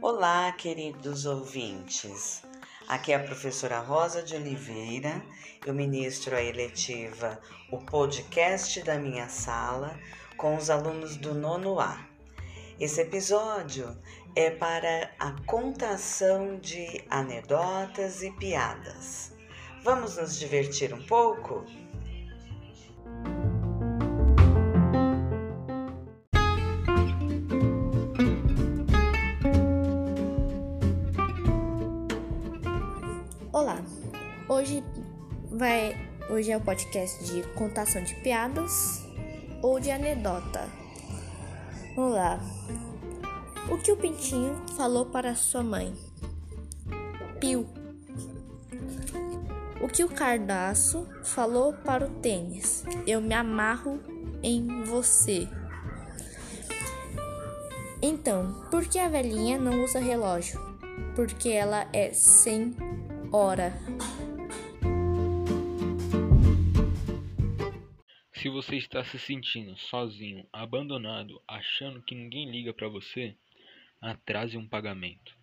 Olá, queridos ouvintes. Aqui é a professora Rosa de Oliveira. Eu ministro a eletiva O Podcast da Minha Sala com os alunos do nono A. Esse episódio é para a contação de anedotas e piadas. Vamos nos divertir um pouco? Olá, hoje vai hoje é o podcast de contação de piadas ou de anedota. Vamos lá. O que o pintinho falou para sua mãe? Piu. O que o cardaço falou para o tênis? Eu me amarro em você. Então, por que a velhinha não usa relógio? Porque ela é sem hora. Se você está se sentindo sozinho, abandonado, achando que ninguém liga para você, atrase um pagamento.